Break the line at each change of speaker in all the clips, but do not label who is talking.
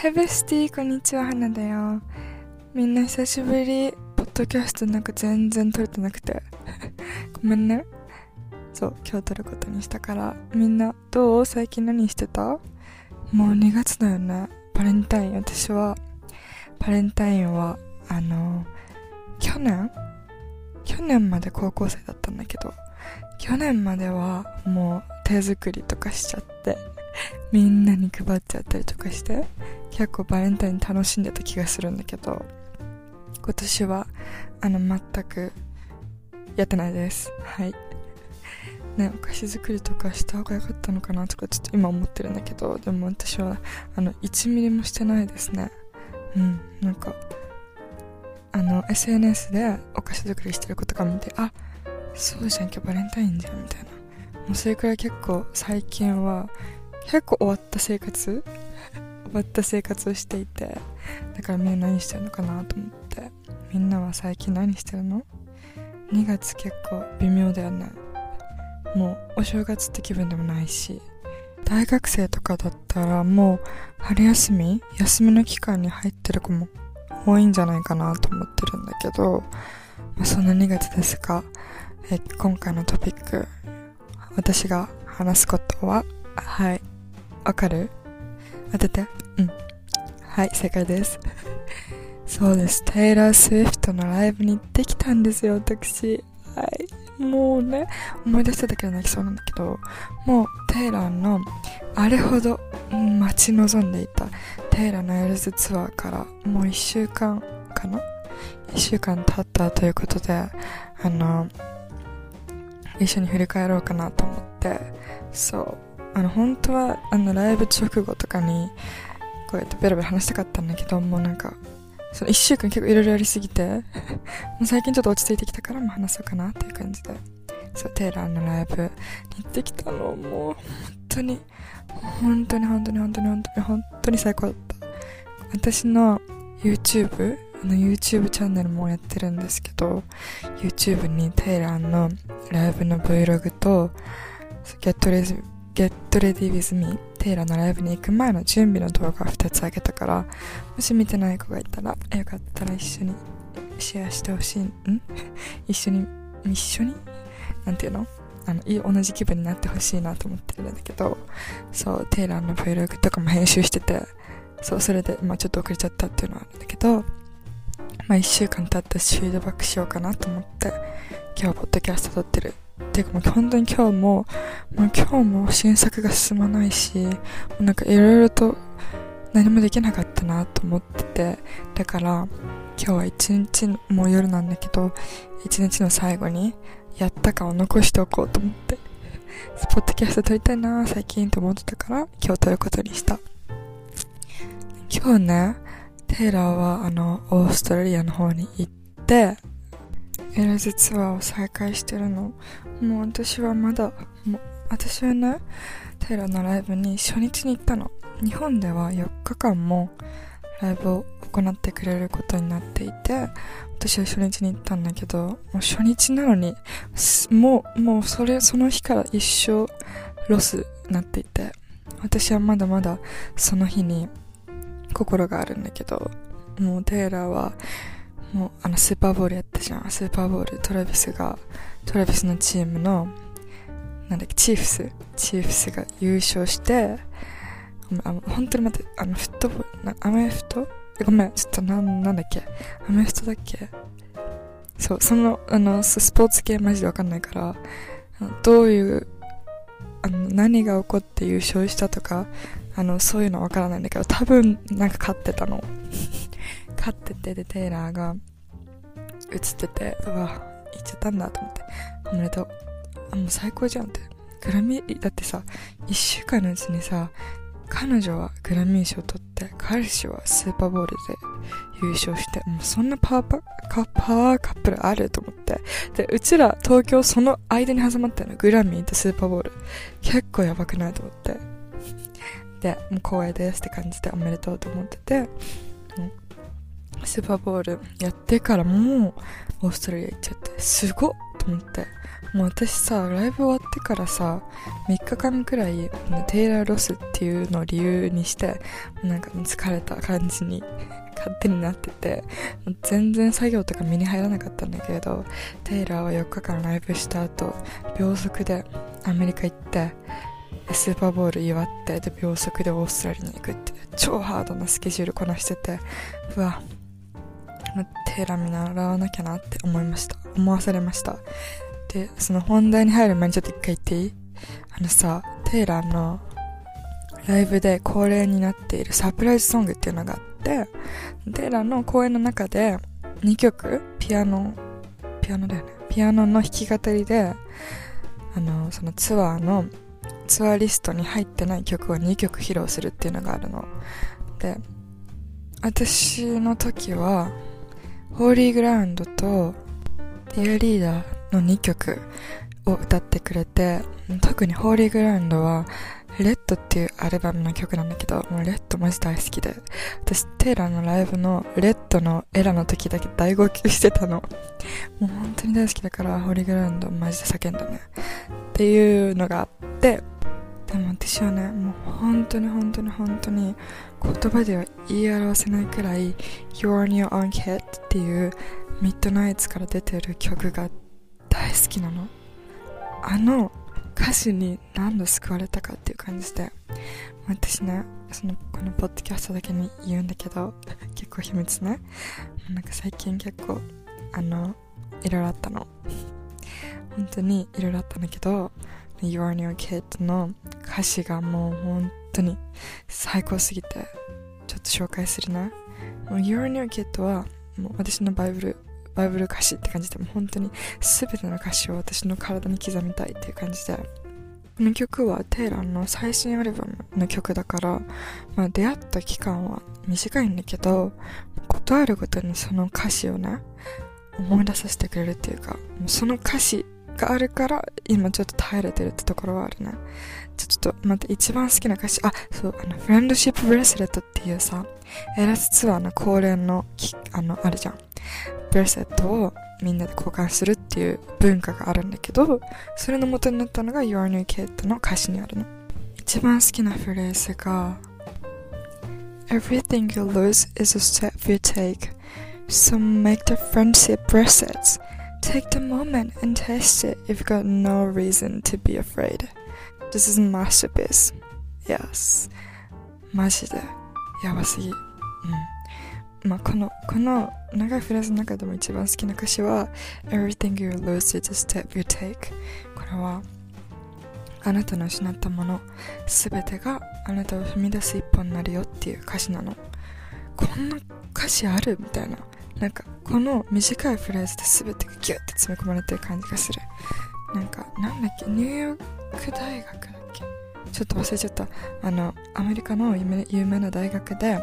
ヘベスティーこんにちは、花だよ。みんな久しぶり。ポッドキャストなんか全然撮れてなくて。ごめんね。そう、今日撮ることにしたから。みんな、どう？最近何してた？もう2月だよね。バレンタイン。私は、バレンタインは、あの、去年？去年まで高校生だったんだけど、去年まではもう手作りとかしちゃって、みんなに配っちゃったりとかして、結構バレンタイン楽しんでた気がするんだけど、今年は、あの、全く、やってないです。はい。ね、お菓子作りとかした方が良かったのかなとかちょっと今思ってるんだけど、でも私は、あの、1ミリもしてないですね。うん、なんか、あの、SNS でお菓子作りしてる子とか見て、あ、そうじゃん、今日バレンタインじゃん、みたいな。もうそれくらい結構最近は、結構終わった生活終わった生活をしていて、だからみんな何してるのかなと思って。みんなは最近何してるの ?2 月結構微妙だよね。もうお正月って気分でもないし、大学生とかだったらもう春休み休みの期間に入ってる子も多いんじゃないかなと思ってるんだけど、まあ、そんな2月ですが、え今回のトピック、私が話すことは、はい、わかる？当てて。うん。はい、正解です。そうです。テイラー・スウィフトのライブに行ってきたんですよ、私。はい。もうね、思い出しただけで泣きそうなんだけど、もうテイラーのあれほど待ち望んでいたテイラーのエルズツアーからもう一週間かな？一週間経ったということで、あの、一緒に振り返ろうかなと思って、そう。あの、本当は、あの、ライブ直後とかに、こうやってベラベラ話したかったんだけど、もうなんか、その一週間結構いろいろやりすぎて もう最近ちょっと落ち着いてきたから、もう話そうかなっていう感じで。そう、テイラーのライブに行ってきたの、もう、本当に、本当に本当に本当に本当に本当に最高だった。私の YouTube、あの YouTube チャンネルもやってるんですけど、YouTube にテイラーのライブの Vlog と、Get Ready, Get Ready With Me テイラーのライブに行く前の準備の動画を2つあげたから、もし見てない子がいたら、よかったら一緒にシェアしてほしい、ん？一緒に、一緒に？なんていうの？あの、同じ気分になってほしいなと思ってるんだけど、そう、テイラーの Vlog とかも編集してて、そう、それで、まあちょっと遅れちゃったっていうのはあるんだけど、まあ一週間経ったしフィードバックしようかなと思って、今日ポッドキャスト撮ってる。ていうかもう本当に今日も、もう今日も新作が進まないし、もうなんかいろいろと何もできなかったなと思ってて、だから今日は一日、もう夜なんだけど、一日の最後にやったかを残しておこうと思って、ポットキャスト撮りたいな最近と思ってたから、今日撮ることにした。今日ね、テイラーはあの、オーストラリアの方に行って、エラズツアーを再開してるの。もう私はまだ、もう、私はね、テイラーのライブに初日に行ったの。日本では4日間もライブを行ってくれることになっていて、私は初日に行ったんだけど、もう初日なのに、もう、もうそれ、その日から一生ロスになっていて、私はまだまだその日に心があるんだけど、もうテイラーは、もうあのスーパーボールやったじゃん。スーパーボール、トラビスが、トラビスのチームの、なんだっけ、チーフス。チーフスが優勝して、あの本当に待って、あの、フットボール、アメフト？ごめん、ちょっとなん、なんだっけ？アメフトだっけ？そう、その、あの、スポーツ系マジでわかんないから、どういう、あの、何が起こって優勝したとか、あの、そういうのわからないんだけど、多分、なんか勝ってたの。勝ってて、で、テイラーが、映ってて、うわ、行っちゃったんだと思って、おめでとう。あ、もう最高じゃんって。グラミー、だってさ、一週間のうちにさ、彼女はグラミー賞取って、彼氏はスーパーボールで優勝して、もうそんなパワーパパワーカップルあると思って。で、うちら東京その間に挟まったの。グラミーとスーパーボール。結構やばくないと思って。で、もう光栄ですって感じでおめでとうと思ってて、スーパーボールやってからもうオーストラリア行っちゃって、すごっと思って。もう私さ、ライブ終わってからさ、3日間くらい、テイラーロスっていうのを理由にして、なんか疲れた感じに勝手になってて、全然作業とか身に入らなかったんだけど、テイラーは4日間ライブした後、秒速でアメリカ行って、スーパーボール祝って、で、秒速でオーストラリアに行くっていう超ハードなスケジュールこなしてて、うわ、テイラー見習わなきゃなって思いました。思わされました。で、その本題に入る前にちょっと一回言っていい？あのさ、テイラーのライブで恒例になっているサプライズソングっていうのがあって、テイラーの公演の中で2曲、ピアノ、ピアノだよね。ピアノの弾き語りで、あの、そのツアーの、ツアーリストに入ってない曲を2曲披露するっていうのがあるの。で、私の時は、ホーリーグラウンドと、ディアリーダーの2曲を歌ってくれて、特にホーリーグラウンドは、レッドっていうアルバムの曲なんだけど、もうレッドマジ大好きで、私テイラーのライブのレッドのエラの時だけ大号泣してたの。もう本当に大好きだから、ホーリーグラウンドマジで叫んだね。っていうのがあって、でも私はね、もう本当に本当に本当に言葉では言い表せないくらい You're on your own kid っていうミッドナイツから出てる曲が大好きなの。あの歌詞に何度救われたかっていう感じで私ねそのこのポッドキャストだけに言うんだけど 結構秘密ね。なんか最近結構あのいろいろあったの。本当にいろいろあったんだけど You're New Kid の歌詞がもう本当に最高すぎてちょっと紹介するね You're New Kid はもう私のバイブルバイブル歌詞って感じでも本当に全ての歌詞を私の体に刻みたいっていう感じで。この曲はテイラーの最新アルバムの曲だから、まあ、出会った期間は短いんだけどことあるごとにその歌詞をね思い出させてくれるっていうかその歌詞があるから今ちょっと耐えれてるってところはあるねちょっと待って一番好きな歌詞あそうあのフレンドシップブレスレットっていうさエラスツアーの恒例のあのあるじゃんブレスレットをみんなで交換するっていう文化があるんだけど、それの元になったのが Your New Kid の歌詞にあるの。一番好きなフレーズが Everything you lose is a step you take. So make the friendship bracelets. Take the moment and taste it if you've got no reason to be afraid. This is a masterpiece. Yes. マジでやばすぎ。うん。まあ、この、この長いフレーズの中でも一番好きな歌詞は Everything you lose is a step you take これはあなたの失ったものすべてがあなたを踏み出す一歩になるよっていう歌詞なのこんな歌詞あるみたいななんかこの短いフレーズで全てがギュッて詰め込まれてる感じがするなんかなんだっけ？ニューヨーク大学だっけ？ちょっと忘れちゃった。あの、アメリカの有名な大学で、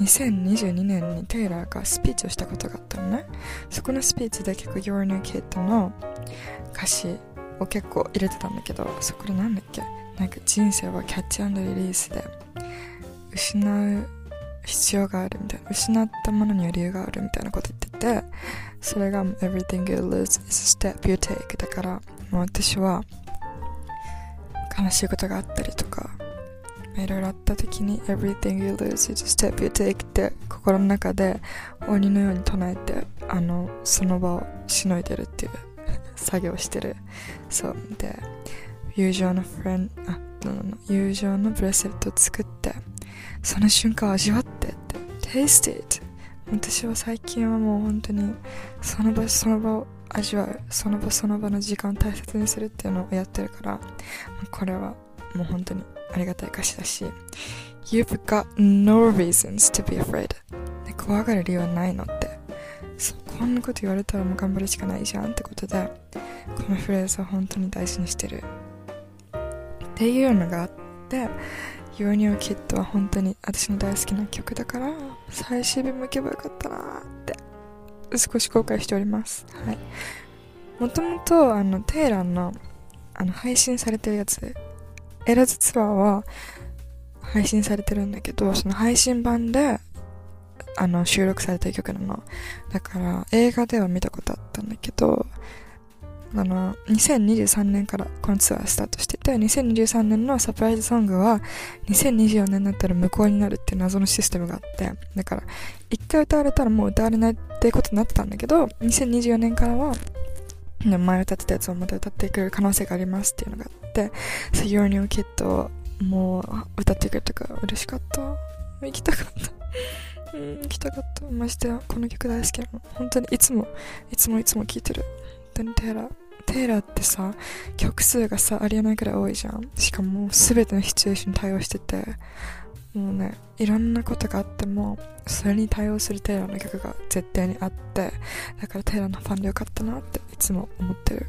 2022年にテイラーがスピーチをしたことがあったのね。そこのスピーチで結構 Your New Kid の歌詞を結構入れてたんだけど、そこでなんだっけ？なんか人生はキャッチリリースで、失う必要があるみたいな、失ったものには理由があるみたいなこと言ってて、それが Everything you lose is a step you take だから、もう私は悲しいことがあったりとか、いろいろあった時に Everything you lose is a step you take って心の中で鬼のように唱えてあのその場をしのいでるっていう 作業をしてる。そう。で友情のフレンあ友情のブレスレットを作ってその瞬間味わってって Taste it 私は最近はもう本当にその場その場を味わうその場その場の時間を大切にするっていうのをやってるからこれはもう本当にありがたい歌詞だし You've got no reasons to be afraid. 怖がる理由はないのって。そうこんなこと言われたらもう頑張るしかないじゃんってことでこのフレーズは本当に大事にしてる。っていうのがあって Your New Kid は本当に私の大好きな曲だから最終日向けばよかったなって少し後悔しております。はい。もともと、あの、テイランの、あの、配信されてるやつ、エラズツアーは配信されてるんだけど、その配信版で、あの、収録された曲なの。だから、映画では見たことあったんだけど、あの、2023年からこのツアースタートしてて、2023年のサプライズソングは、2024年になったら無効になるっていう謎のシステムがあって、だから、一回歌われたらもう歌われないってことになってたんだけど、2024年からは、前歌ってたやつをまた歌ってくる可能性がありますっていうのがあって、So Your New Kid をもう歌ってくれたから嬉しかった。行きたかった。うん、行きたかった。ましてや、この曲大好きなの。本当にいつも、いつもいつも聴いてる。当にテイラー。テーラーってさ、曲数がさ、ありえないくらい多いじゃん。しかも、全てのシチュエーションに対応してて、もうね、いろんなことがあっても、それに対応するテイラーの曲が絶対にあって、だからテイラーのファンでよかったなっていつも思ってる。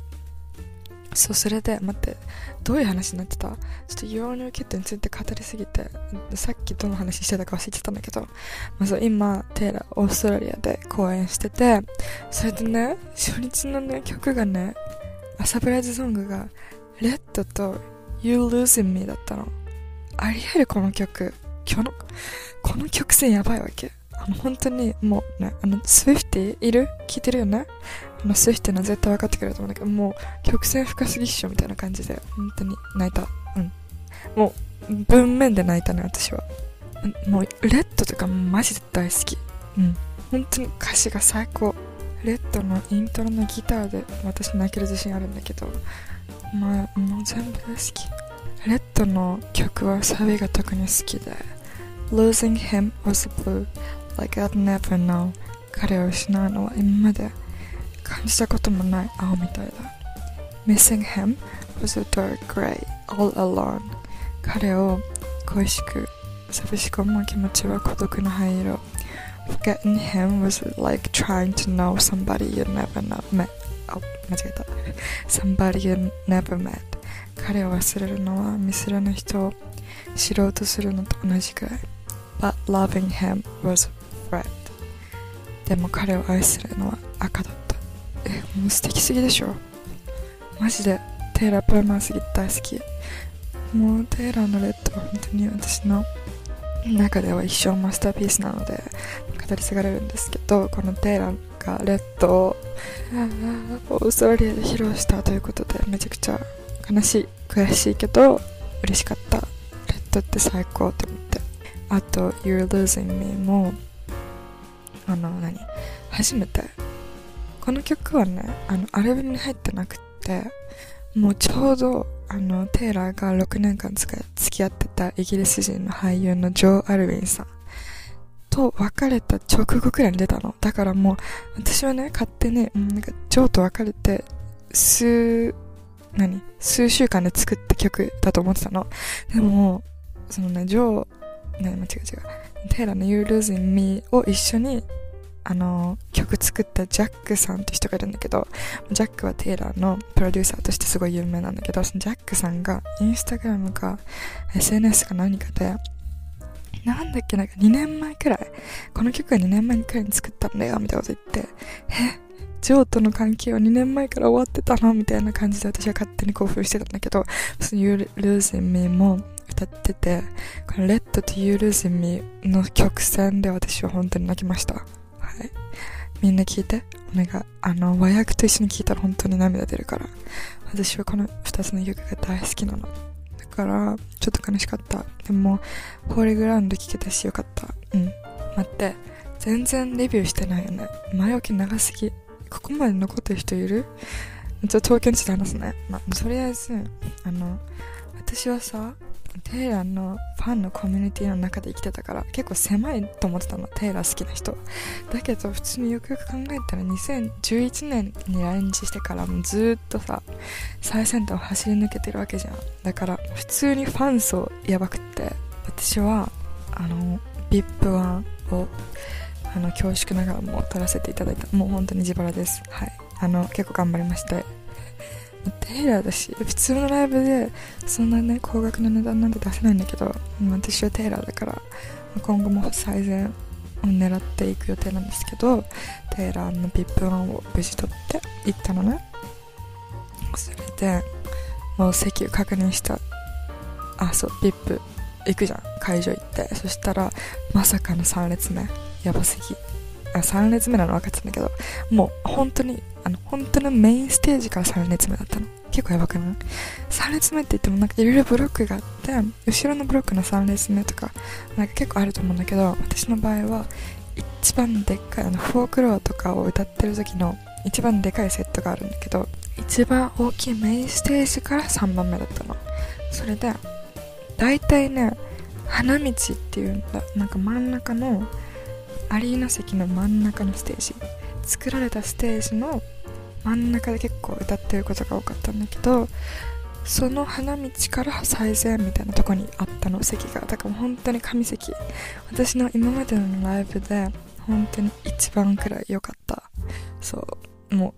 そう、それで、待って、どういう話になってた？ちょっと幼乳キットについて語りすぎて、さっきどの話してたか忘れてたんだけど、まず今、テイラー、オーストラリアで公演してて、それでね、初日のね、曲がね、サプライズソングが、レッドと You Losing Me だったの。あり得るこの曲。今日の、この曲線やばいわけ。あの、本当に、もうね、あの、スウィフティいる？聞いてるよね？あの、スウィフティの絶対分かってくれると思うんだけど、もう、曲線深すぎっしょみたいな感じで、本当に泣いた。うん。もう、文面で泣いたね、私は。もう、レッドとかマジで大好き。うん。本当に歌詞が最高。レッドのイントロのギターで私泣ける自信あるんだけど、まあ、もう全部大好き。レッドの曲はサビが特に好きで、Losing him was blue, like I'd never know 彼を失うのは今まで感じたこともない青みたいだ Missing him was a dark gray all alone 彼を恋しく寂しく思う気持ちは孤独な灰色 Forgetting him was like trying to know somebody you never met あ、間違えた Somebody you never met 彼を忘れるのはミスらぬ人を知ろうとするのと同じくらい But loving him was red でも彼を愛するのは赤だった。えもう素敵すぎでしょ。マジで。テイラー・プラマーすぎ大好き。もうテイラーのレッドは本当に私の中では一生マスターピースなので語り継がれるんですけどこのテイラーがレッドをオーストラリアで披露したということでめちゃくちゃ悲しい悔しいけど嬉しかった。レッドって最高って思って。あと You're Losing Me もあの何？初めて。この曲はねあのアルバムに入ってなくってもうちょうどあのテイラーが6年間付き合ってたイギリス人の俳優のジョー・アルウィンさんと別れた直後くらいに出たの。だからもう私はね勝手に、うん、なんかジョーと別れて数何？数週間で作った曲だと思ってたの。でもそのねジョーね、間違う違う。テイラーの You Losing Me を一緒に、あの、曲作ったジャックさんって人がいるんだけど、ジャックはテイラーのプロデューサーとしてすごい有名なんだけど、そのジャックさんが、インスタグラムか、SNS か何かで、なんだっけ、なんか2年前くらい、この曲は2年前くらいに作ったんだよ、みたいなこと言って、えジョーとの関係は2年前から終わってたの？みたいな感じで私は勝手に興奮してたんだけど、その You Losing Me も、歌ってて、この Let to You Lose Me の曲線で私は本当に泣きました。はい。みんな聞いて。お願い。あの、和訳と一緒に聞いたら本当に涙出るから。私はこの二つの曲が大好きなの。だから、ちょっと悲しかった。でも、ホーリーグラウンド聴けたしよかった。うん。待って。全然レビューしてないよね。前置き長すぎ。ここまで残ってる人いる？ちょっと東京にちょっと話すね。ま、とりあえず、あの、私はさ、テイラーのファンのコミュニティの中で生きてたから結構狭いと思ってたのテイラー好きな人だけど普通によくよく考えたら2011年に来日してからもずっとさ最先端を走り抜けてるわけじゃん。だから普通にファン層やばくって私はあの VIP1 をあの恐縮ながらも撮らせていただいた。もう本当に自腹です。はい。あの結構頑張りまして。テイラーだし普通のライブでそんなね高額な値段なんて出せないんだけど私はテイラーだから今後も最善を狙っていく予定なんですけどテイラーの VIP1 を無事取って行ったのね。それでもう席を確認した。あそう VIP 行くじゃん。会場行って。そしたらまさかの3列目。やばすぎ3列目なの分かってたんだけどもう本当にあの本当のメインステージから3列目だったの。結構やばくない ?3 列目って言ってもなんかいろいろブロックがあって後ろのブロックの3列目とかなんか結構あると思うんだけど私の場合は一番でっかいあのフォークローとかを歌ってる時の一番でかいセットがあるんだけど一番大きいメインステージから3番目だったの。それで大体ね花道っていうんだ。なんか真ん中のアリーナ席の真ん中のステージ作られたステージの真ん中で結構歌ってることが多かったんだけどその花道から最前みたいなとこにあったの席が。だから本当に神席。私の今までのライブで本当に一番くらい良かった。そう。も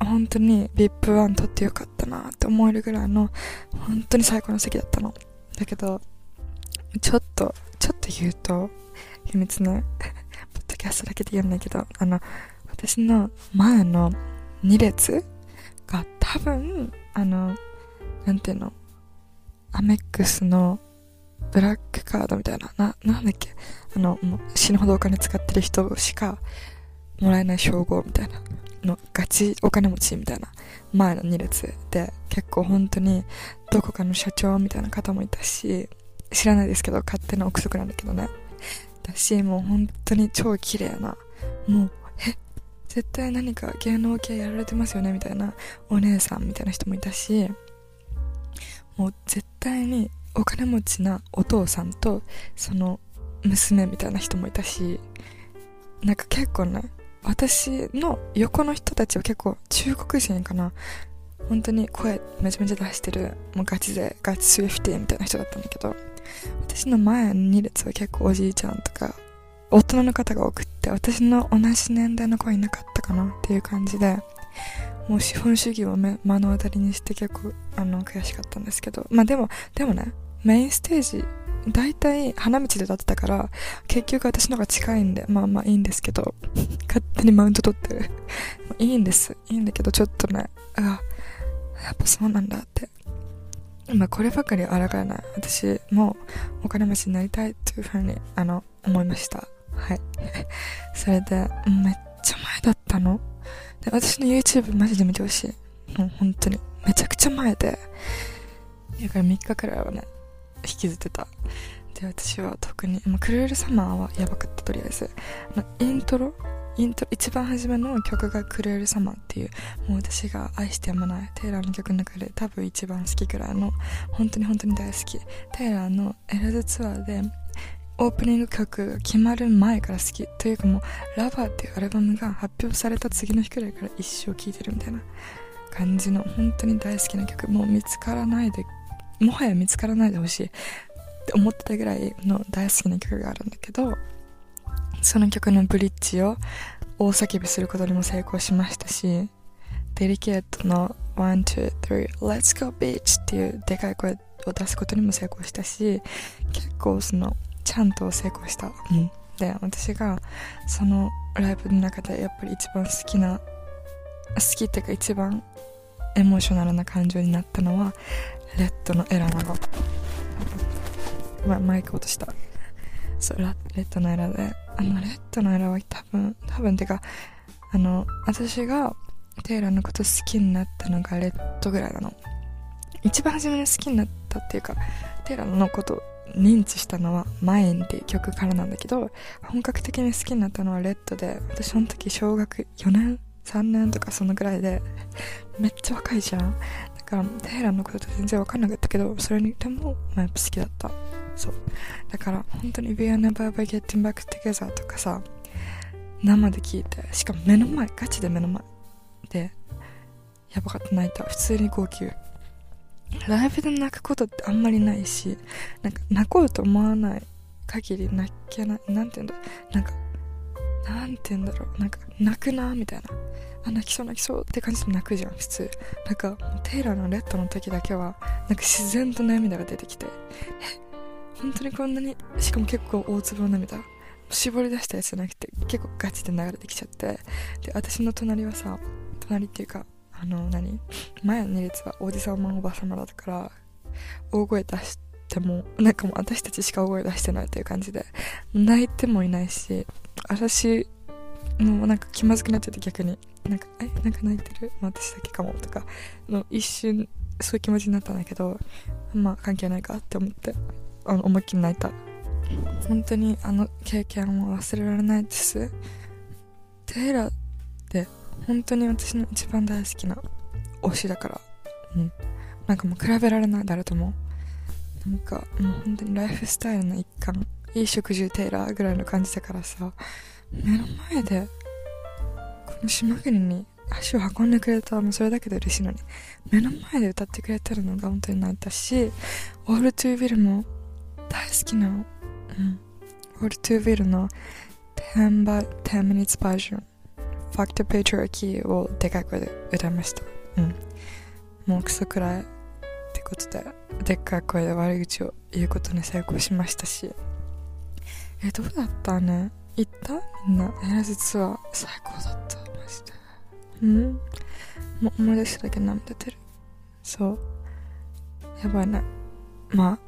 う本当に VIP1 取ってよかったなって思えるぐらいの本当に最高の席だったの。だけどちょっとちょっと言うと秘密のキャストだけで言うんだけどあの私の前の2列が多分あのなんていうのアメックスのブラックカードみたいなななんだっけあのもう死ぬほどお金使ってる人しかもらえない称号みたいなのガチお金持ちみたいな前の2列で結構本当にどこかの社長みたいな方もいたし知らないですけど勝手な憶測なんだけどね。だしもう本当に超綺麗な。もうえ絶対何か芸能系やられてますよねみたいな。お姉さんみたいな人もいたしもう絶対にお金持ちなお父さんとその娘みたいな人もいたしなんか結構ね私の横の人たちは結構中国人かな。本当に声めちゃめちゃ出してるもうガチでガチスウィフティみたいな人だったんだけど。私の前の2列は結構おじいちゃんとか大人の方が多くって私の同じ年代の子はいなかったかなっていう感じでもう資本主義を目の当たりにして結構あの悔しかったんですけどまあでもでもねメインステージ大体花道で立ってたから結局私の方が近いんでまあまあいいんですけど勝手にマウント取ってる。いいんですいいんだけどちょっとねあやっぱそうなんだって。まあこればかり抗えない私もお金持ちになりたいというふうにあの思いましたはい。それで、めっちゃ前だったの。で、私の YouTube マジで見てほしい。もう本当に。めちゃくちゃ前で。だから3日くらいはね、引きずってた。で、私は特に、ま、クルールサマーはやばかった、とりあえず。あのイントロ？イントロ、一番初めの曲がクルールサマーっていう、もう私が愛してやまないテイラーの曲の中で多分一番好きくらいの、本当に本当に大好き。テイラーのエラズツアーで、オープニング曲が決まる前から好き。というかもう「ラバーっていうアルバムが発表された次の日くらいから一生聴いてるみたいな。感じの本当に大好きな曲。もう見つからないでもはや見つからないでほしい。って思ってたぐらいの大好きな曲があるんだけどその曲のブリッジを大叫びすることにも成功しましたしデリケートの1、2、3 Let's go beach っていうでかい声を出すことにも成功したし結構そのちゃんと成功した。うん。で、私がそのライブの中でやっぱり一番好きな、好きっていうか一番エモーショナルな感情になったのは、レッドのエラなの。ま、マイク落とした。そう、レッドのエラで、あの、レッドのエラは多分、多分てか、あの、私がテイラーのこと好きになったのがレッドぐらいなの。一番初めに好きになったっていうか、テイラーのこと認知したのは「マイン」っていう曲からなんだけど本格的に好きになったのはレッドで私その時小学4年3年とかそのぐらいでめっちゃ若いじゃんだからテイラーのことって全然分かんなかったけどそれにでも、まあ、やっぱ好きだったそう。だから本当に「We are never ever getting back together」とかさ生で聞いてしかも目の前ガチで目の前でやばかった泣いた。普通に号泣。ライブで泣くことってあんまりないし、なんか泣こうと思わない限り泣けない、なんて言うんだなんか、なんて言うんだろう、なんか泣くな、みたいな。あ、泣きそう泣きそうって感じで泣くじゃん、普通。なんか、テイラーのレッドの時だけは、なんか自然と涙が出てきて、え、本当にこんなに、しかも結構大粒の涙。絞り出したやつじゃなくて、結構ガチで流れてきちゃって、で、私の隣はさ、隣っていうか、あの何？前の2列はおじさまおばさまだったから大声出してもなんかもう私たちしか大声出してないっていう感じで泣いてもいないし私もうなんか気まずくなっちゃって逆になんかえ？なんか泣いてる？私だけかもとかの一瞬そういう気持ちになったんだけどまあ関係ないかって思って。あの思いっきり泣いた。本当にあの経験は忘れられないです。テイラーって本当に私の一番大好きな推しだから。うん。なんかもう比べられない誰とも。なんかもう本当にライフスタイルの一環。いい食事テイラーぐらいの感じだからさ。目の前でこの島国に足を運んでくれたもうそれだけで嬉しいのに。目の前で歌ってくれてるのが本当に泣いたしオールトゥービルも大好きなうんオールトゥービルの10 by 10 minutes バージョンファクトペイトラキーをでかい声で歌いました。うん。もうクソくらいってことででっかい声で悪口を言うことに成功しましたし。えどうだったね？行った？みんなエラ実は最高だった。マジで。うん？もう思い出しただけ涙出る。そう。やばいね。まあ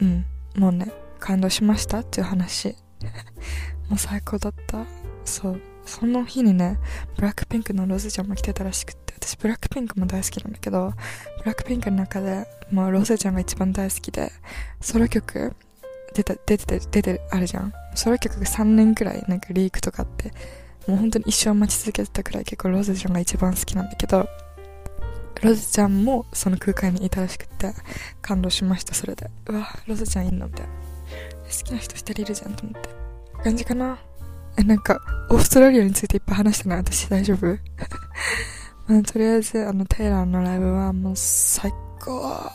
うん。もうね感動しましたっていう話。もう最高だった。そう。その日にねブラックピンクのロズちゃんも来てたらしくって。私ブラックピンクも大好きなんだけどブラックピンクの中でもうロズちゃんが一番大好きでソロ曲出た出てて出てあるじゃん。ソロ曲が3年くらいなんかリークとかあってもう本当に一生待ち続けてたくらい結構ロズちゃんが一番好きなんだけどロズちゃんもその空間にいたらしくて感動しました。それでうわロズちゃんいんのみたいな。好きな人一人いるじゃんと思って。感じかな？えなんかオーストラリアについていっぱい話したな私大丈夫？まあ、とりあえずあのテイラーのライブはもう最高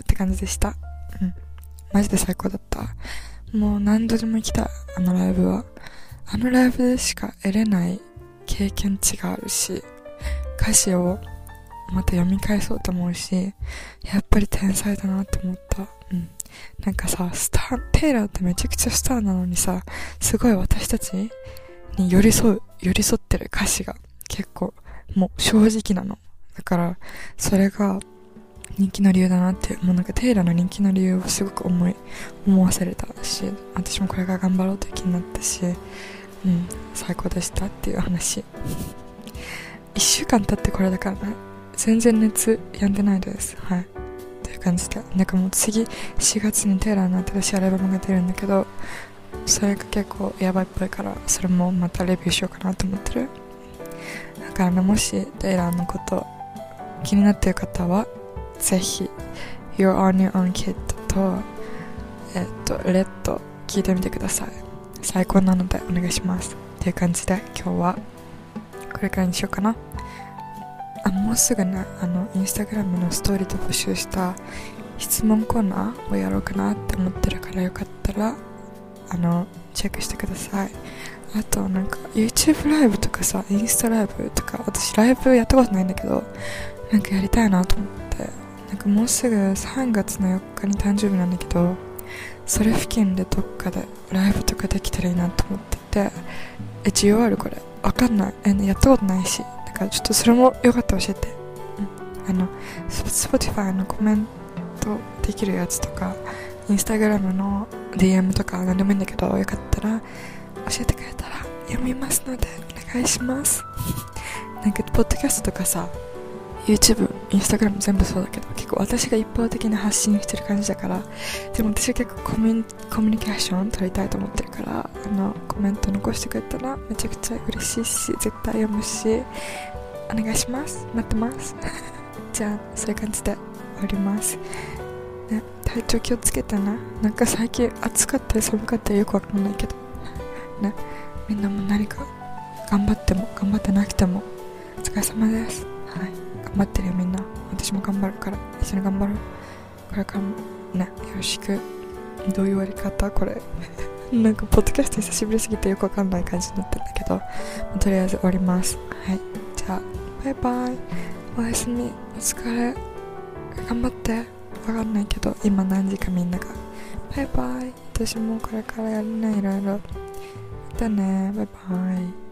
って感じでした。うん。マジで最高だった。もう何度でも行きたい。あのライブは。あのライブでしか得れない経験値があるし歌詞をまた読み返そうと思うしやっぱり天才だなって思った。うん。なんかさスターテイラーってめちゃくちゃスターなのにさすごい私たちに寄り添う寄り添ってる歌詞が結構もう正直なの。だからそれが人気の理由だなってもうなんかテイラーの人気の理由をすごく思い思わせれたし私もこれから頑張ろうという気になったしうん最高でしたっていう話。1週間経ってこれだからね。全然熱やんでないです。はい。という感じで。なんかもう次4月にテイラーの新しいアルバムが出るんだけどそれが結構やばいっぽいからそれもまたレビューしようかなと思ってる。だからねもしテイラーのこと気になってる方はぜひ You're on your own kid とえっと Red 聞いてみてください。最高なのでお願いします。っていう感じで今日はこれからにしようかな。もうすぐねあのインスタグラムのストーリーで募集した質問コーナーをやろうかなって思ってるからよかったらあのチェックしてください。あとなんか YouTube ライブとかさインスタライブとか私ライブやったことないんだけどなんかやりたいなと思って。なんかもうすぐ3月の4日に誕生日なんだけどそれ付近でどっかでライブとかできたらいいなと思ってて。え需要あるこれ。わかんない。えやったことないし。からちょっとそれもよかったら教えて。うん。あの Spotify のコメントできるやつとかインスタグラムの DM とか何でもいいんだけどよかったら教えてくれたら読みますのでお願いします。なんかポッドキャストとかさ YouTube、Instagram 全部そうだけど結構私が一方的に発信してる感じだからでも私は結構コミュニコミュニケーション取りたいと思ってるからあのコメント残してくれたらめちゃくちゃ嬉しいし絶対読むしお願いします。待ってます。じゃあそういう感じで終わります。ね体調気をつけてねなんか最近暑かったり寒かったりよくわかんないけど。ねみんなも何か頑張っても頑張ってなくても。お疲れ様です。はい。頑張ってるよみんな。私も頑張るから。一緒に頑張ろう。これからも。ねよろしく。どういう終わり方？これ。なんかポッドキャスト久しぶりすぎてよくわかんない感じになってんだけど。とりあえず終わります。はい。バイバイ。おやすみ。お疲れ。頑張って。わかんないけど今何時かみんなが。バイバイ。私もこれからやるねいろいろ。またね。バイバイ。